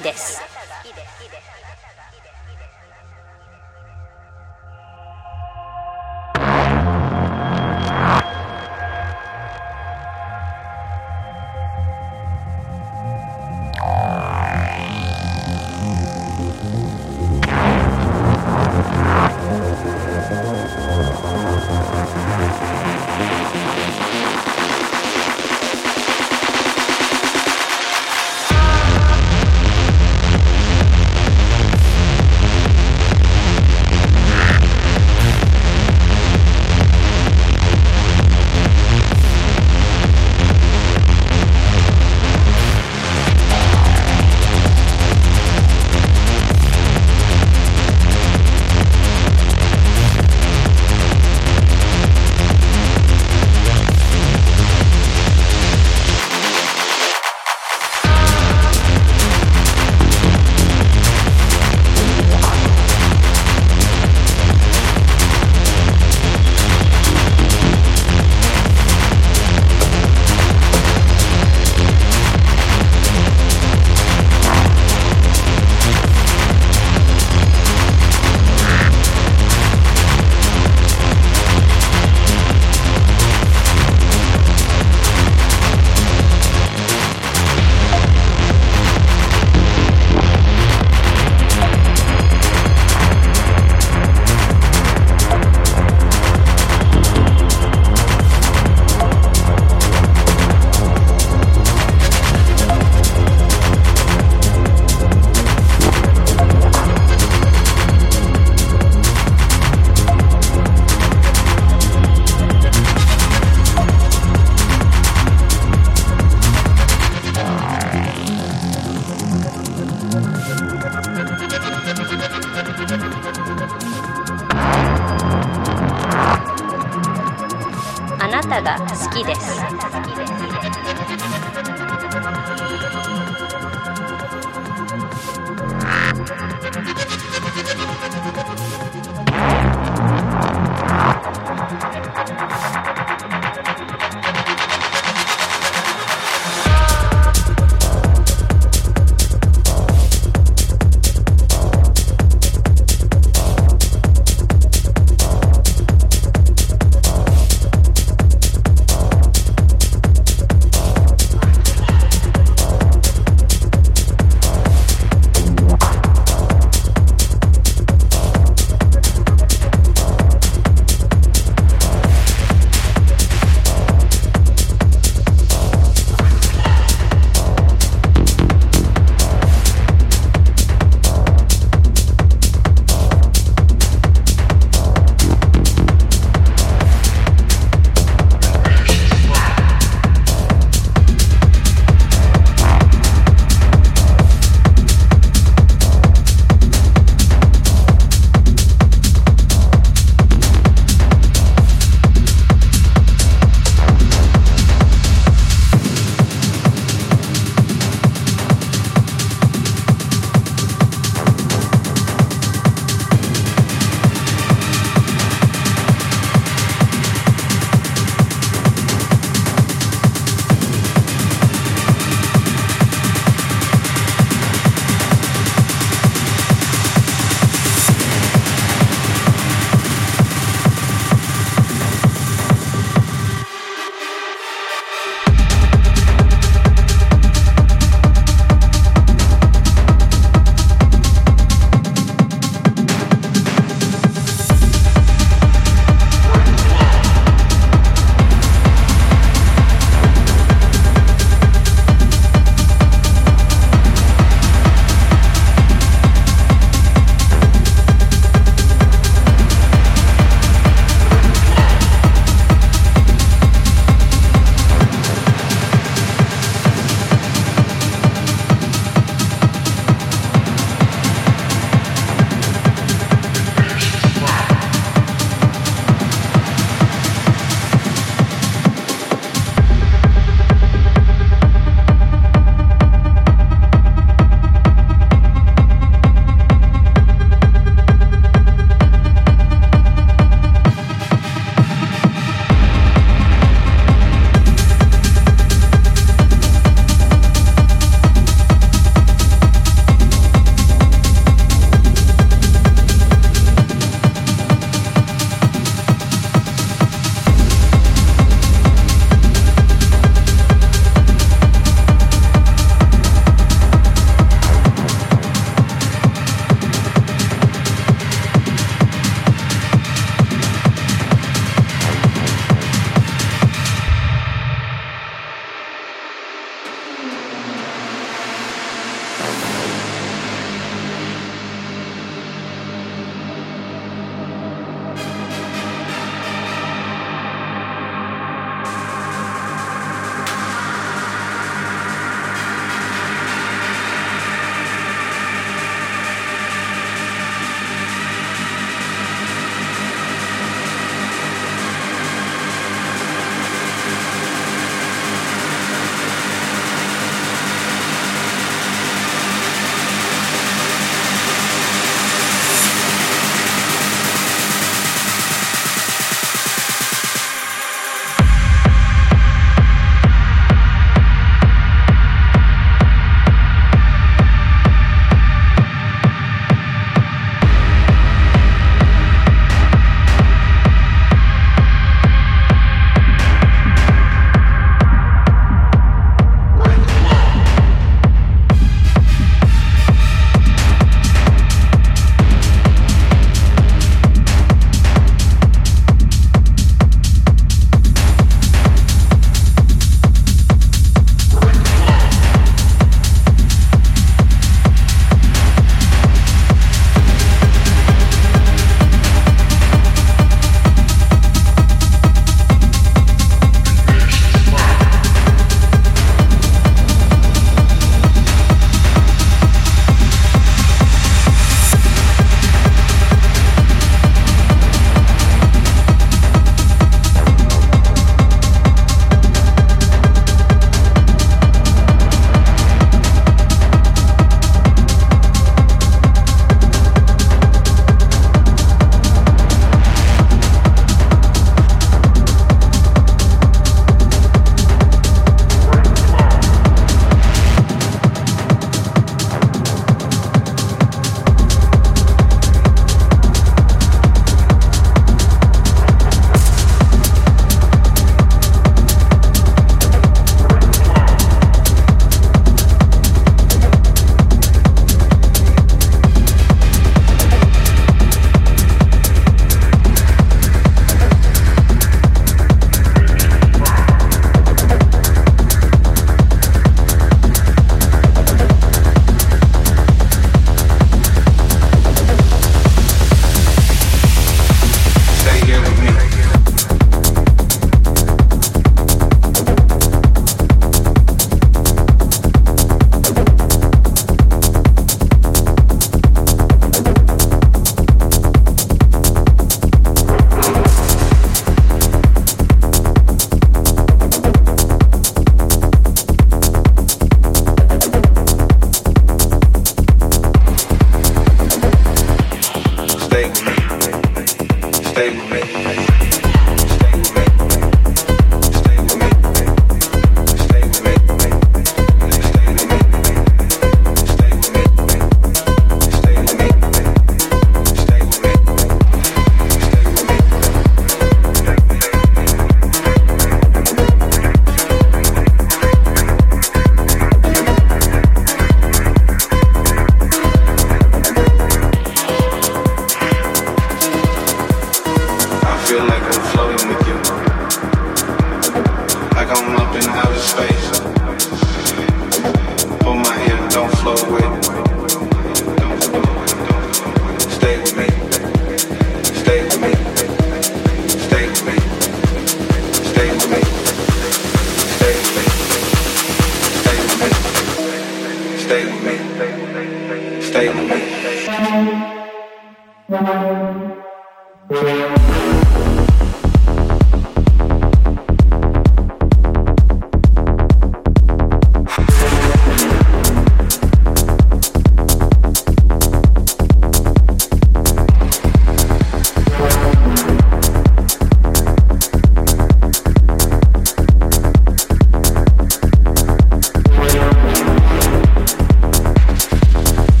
です。